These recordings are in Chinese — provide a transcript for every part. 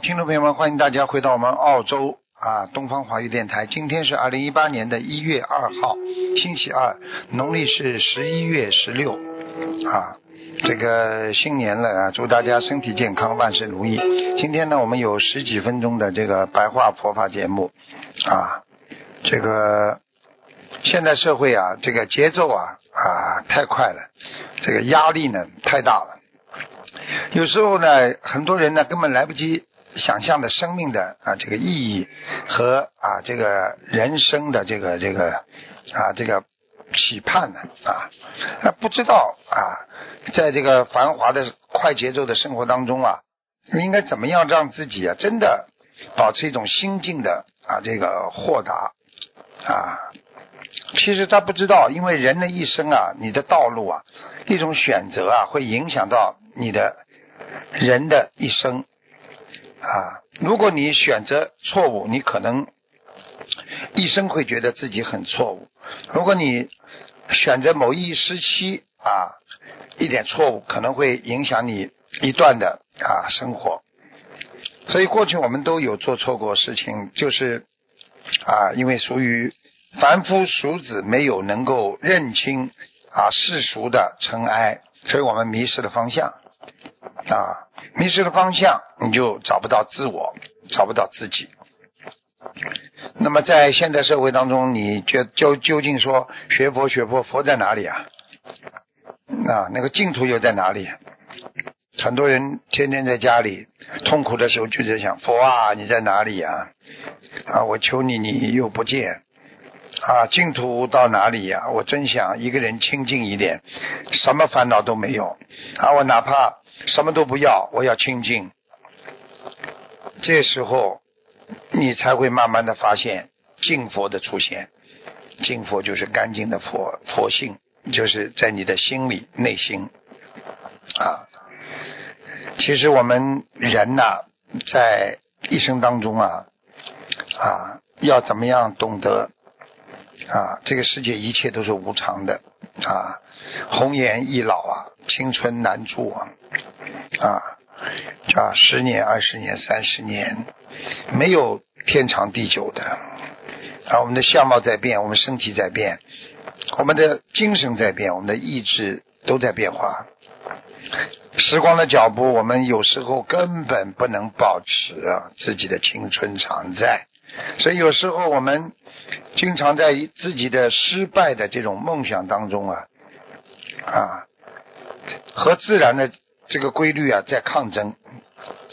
听众朋友们，欢迎大家回到我们澳洲啊东方华语电台。今天是二零一八年的一月二号，星期二，农历是十一月十六啊。这个新年了啊，祝大家身体健康，万事如意。今天呢，我们有十几分钟的这个白话佛法节目啊。这个现代社会啊，这个节奏啊啊太快了，这个压力呢太大了。有时候呢，很多人呢根本来不及。想象的生命的啊这个意义和啊这个人生的这个这个啊这个期盼呢啊不知道啊在这个繁华的快节奏的生活当中啊应该怎么样让自己啊真的保持一种心境的啊这个豁达啊其实他不知道，因为人的一生啊你的道路啊一种选择啊会影响到你的人的一生。啊，如果你选择错误，你可能一生会觉得自己很错误。如果你选择某一时期啊，一点错误可能会影响你一段的啊生活。所以过去我们都有做错过事情，就是啊，因为属于凡夫俗子，没有能够认清啊世俗的尘埃，所以我们迷失了方向。啊，迷失了方向，你就找不到自我，找不到自己。那么在现代社会当中，你觉究究竟说学佛学佛佛在哪里啊？啊，那个净土又在哪里？很多人天天在家里痛苦的时候就在想佛啊，你在哪里呀？啊，我求你，你又不见。啊，净土到哪里呀？我真想一个人清净一点，什么烦恼都没有。啊，我哪怕什么都不要，我要清净。这时候，你才会慢慢的发现净佛的出现。净佛就是干净的佛，佛性就是在你的心里内心。啊，其实我们人呐，在一生当中啊，啊，要怎么样懂得？啊，这个世界一切都是无常的啊，红颜易老啊，青春难驻啊，啊，叫十年、二十年、三十年，没有天长地久的啊。我们的相貌在变，我们身体在变，我们的精神在变，我们的意志都在变化。时光的脚步，我们有时候根本不能保持自己的青春常在。所以有时候我们经常在自己的失败的这种梦想当中啊啊，和自然的这个规律啊在抗争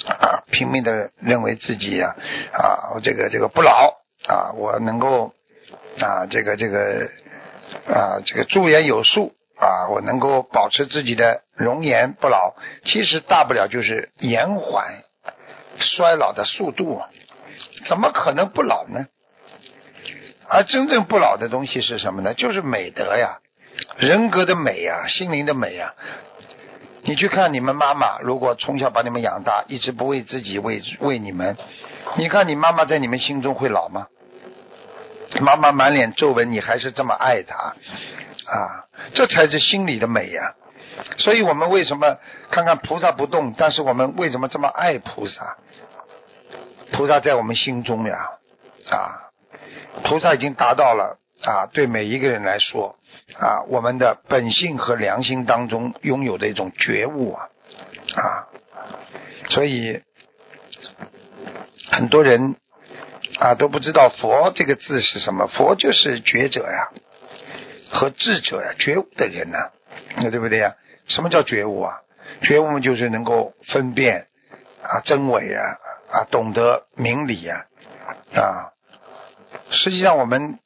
啊，拼命的认为自己啊啊这个这个不老啊，我能够啊这个这个啊这个驻颜有术啊，我能够保持自己的容颜不老，其实大不了就是延缓衰老的速度。怎么可能不老呢？而真正不老的东西是什么呢？就是美德呀，人格的美呀，心灵的美呀。你去看你们妈妈，如果从小把你们养大，一直不为自己为为你们，你看你妈妈在你们心中会老吗？妈妈满脸皱纹，你还是这么爱她啊？这才是心里的美呀。所以我们为什么看看菩萨不动，但是我们为什么这么爱菩萨？菩萨在我们心中呀，啊，菩萨已经达到了啊，对每一个人来说啊，我们的本性和良心当中拥有的一种觉悟啊，啊，所以很多人啊都不知道佛这个字是什么，佛就是觉者呀，和智者呀，觉悟的人呐，那对不对呀？什么叫觉悟啊？觉悟就是能够分辨啊真伪啊。啊，懂得明理呀，啊，实际上我们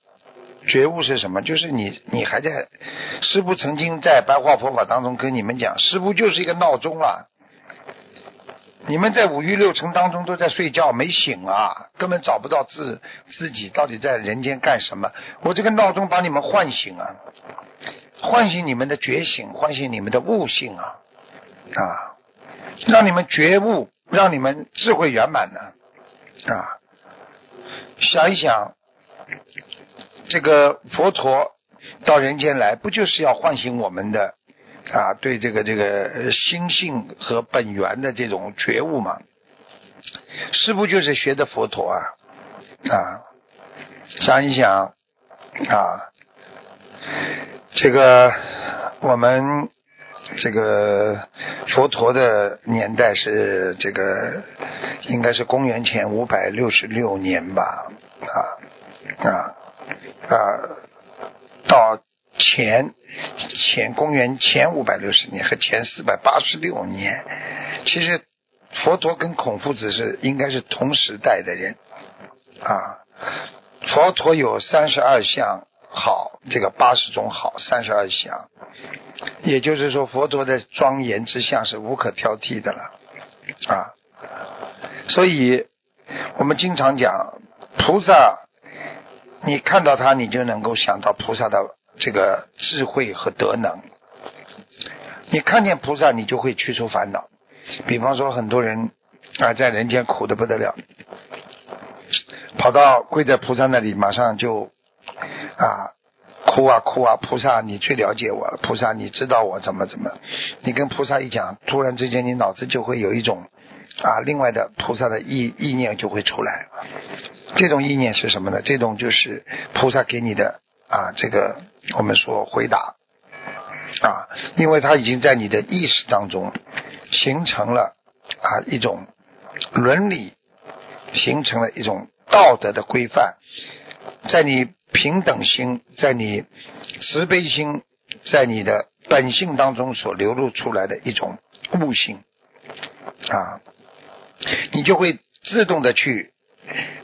觉悟是什么？就是你你还在，师傅曾经在白话佛法当中跟你们讲，师傅就是一个闹钟了。你们在五欲六尘当中都在睡觉，没醒啊，根本找不到自自己到底在人间干什么。我这个闹钟把你们唤醒啊，唤醒你们的觉醒，唤醒你们的悟性啊，啊，让你们觉悟，让你们智慧圆满呢，啊，想一想，这个佛陀到人间来，不就是要唤醒我们的？啊，对这个这个心性和本源的这种觉悟嘛，是不就是学的佛陀啊啊，想一想啊，这个我们这个佛陀的年代是这个应该是公元前五百六十六年吧啊啊啊到。前前公元前五百六十年和前四百八十六年，其实佛陀跟孔夫子是应该是同时代的人啊。佛陀有三十二相好，这个八十种好，三十二相，也就是说佛陀的庄严之相是无可挑剔的了啊。所以我们经常讲菩萨，你看到他，你就能够想到菩萨的。这个智慧和德能，你看见菩萨，你就会去除烦恼。比方说，很多人啊，在人间苦的不得了，跑到跪在菩萨那里，马上就啊哭啊哭啊！菩萨，你最了解我了。菩萨，你知道我怎么怎么？你跟菩萨一讲，突然之间，你脑子就会有一种啊，另外的菩萨的意意念就会出来。这种意念是什么呢？这种就是菩萨给你的啊，这个。我们说回答啊，因为他已经在你的意识当中形成了啊一种伦理，形成了一种道德的规范，在你平等心，在你慈悲心，在你的本性当中所流露出来的一种悟性啊，你就会自动的去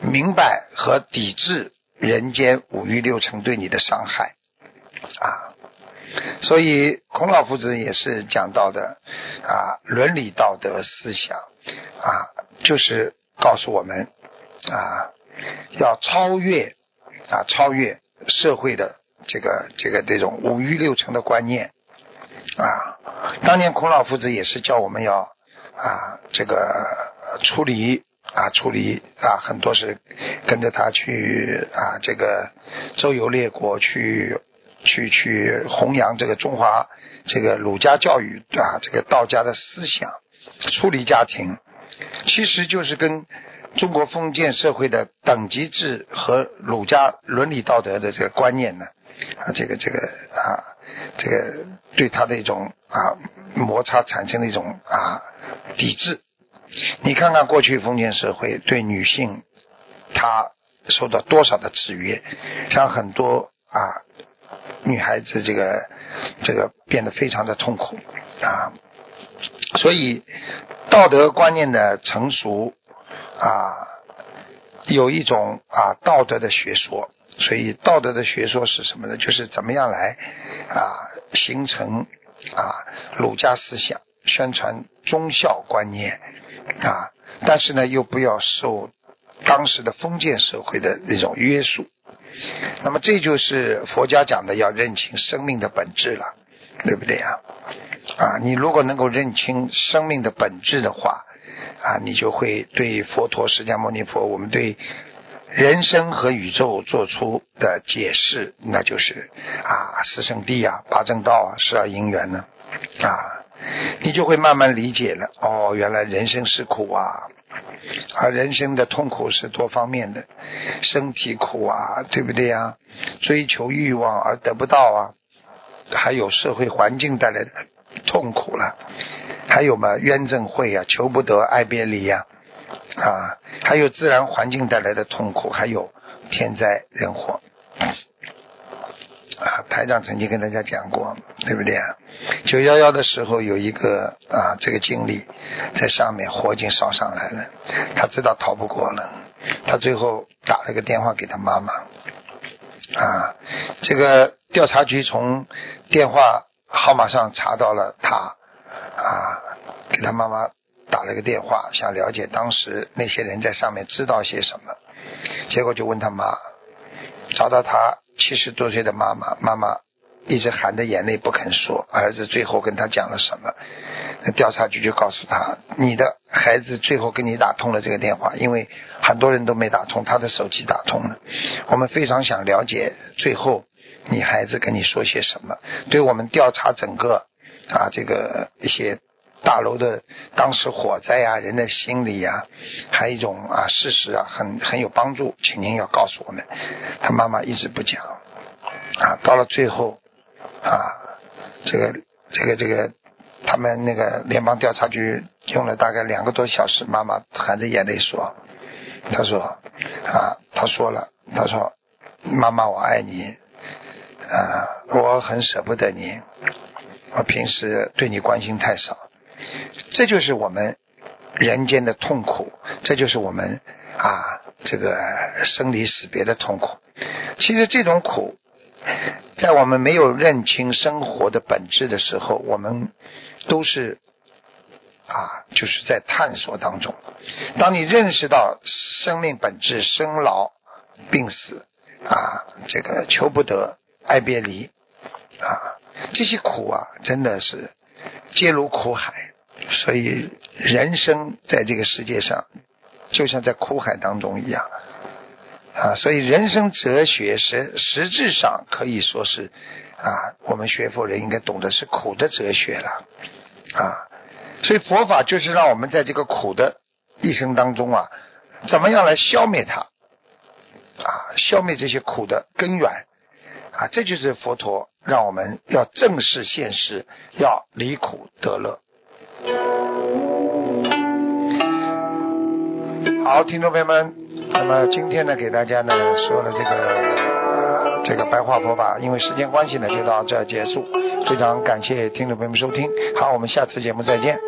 明白和抵制人间五欲六尘对你的伤害。啊，所以孔老夫子也是讲到的啊，伦理道德思想啊，就是告诉我们啊，要超越啊，超越社会的这个这个这种五欲六尘的观念啊。当年孔老夫子也是教我们要啊，这个处理啊，处理啊，很多是跟着他去啊，这个周游列国去。去去弘扬这个中华这个儒家教育啊，这个道家的思想，处理家庭，其实就是跟中国封建社会的等级制和儒家伦理道德的这个观念呢啊，这个这个啊，这个对他的一种啊摩擦产生的一种啊抵制。你看看过去封建社会对女性，她受到多少的制约，让很多啊。女孩子这个这个变得非常的痛苦啊，所以道德观念的成熟啊，有一种啊道德的学说，所以道德的学说是什么呢？就是怎么样来啊形成啊儒家思想，宣传忠孝观念啊，但是呢又不要受当时的封建社会的那种约束。那么这就是佛家讲的要认清生命的本质了，对不对啊？啊，你如果能够认清生命的本质的话，啊，你就会对佛陀释迦牟尼佛，我们对人生和宇宙做出的解释，那就是啊，四圣谛啊，八正道啊，十二因缘呢，啊，你就会慢慢理解了。哦，原来人生是苦啊。而人生的痛苦是多方面的，身体苦啊，对不对呀？追求欲望而得不到啊，还有社会环境带来的痛苦了，还有嘛冤憎会啊，求不得，爱别离呀，啊，还有自然环境带来的痛苦，还有天灾人祸。啊，台长曾经跟大家讲过，对不对啊？九幺幺的时候有一个啊，这个经历在上面火已经烧上来了，他知道逃不过了，他最后打了个电话给他妈妈，啊，这个调查局从电话号码上查到了他啊，给他妈妈打了个电话，想了解当时那些人在上面知道些什么，结果就问他妈，找到他七十多岁的妈妈，妈妈一直含着眼泪不肯说，儿子最后跟他讲了什么。调查局就告诉他，你的孩子最后跟你打通了这个电话，因为很多人都没打通，他的手机打通了。我们非常想了解最后你孩子跟你说些什么，对我们调查整个啊这个一些大楼的当时火灾啊人的心理呀，还有一种啊事实啊很很有帮助，请您要告诉我们。他妈妈一直不讲啊，到了最后啊这个这个这个。他们那个联邦调查局用了大概两个多小时，妈妈含着眼泪说：“他说啊，他说了，他说妈妈我爱你啊，我很舍不得你，我平时对你关心太少，这就是我们人间的痛苦，这就是我们啊这个生离死别的痛苦。其实这种苦，在我们没有认清生活的本质的时候，我们。”都是啊，就是在探索当中。当你认识到生命本质、生老病死啊，这个求不得、爱别离啊，这些苦啊，真的是皆如苦海。所以人生在这个世界上，就像在苦海当中一样啊。所以人生哲学实实质上可以说是啊，我们学佛人应该懂得是苦的哲学了。啊，所以佛法就是让我们在这个苦的一生当中啊，怎么样来消灭它？啊，消灭这些苦的根源啊，这就是佛陀让我们要正视现实，要离苦得乐。好，听众朋友们，那么今天呢，给大家呢说了这个这个白话佛法，因为时间关系呢，就到这结束。非常感谢听众朋友们收听，好，我们下次节目再见。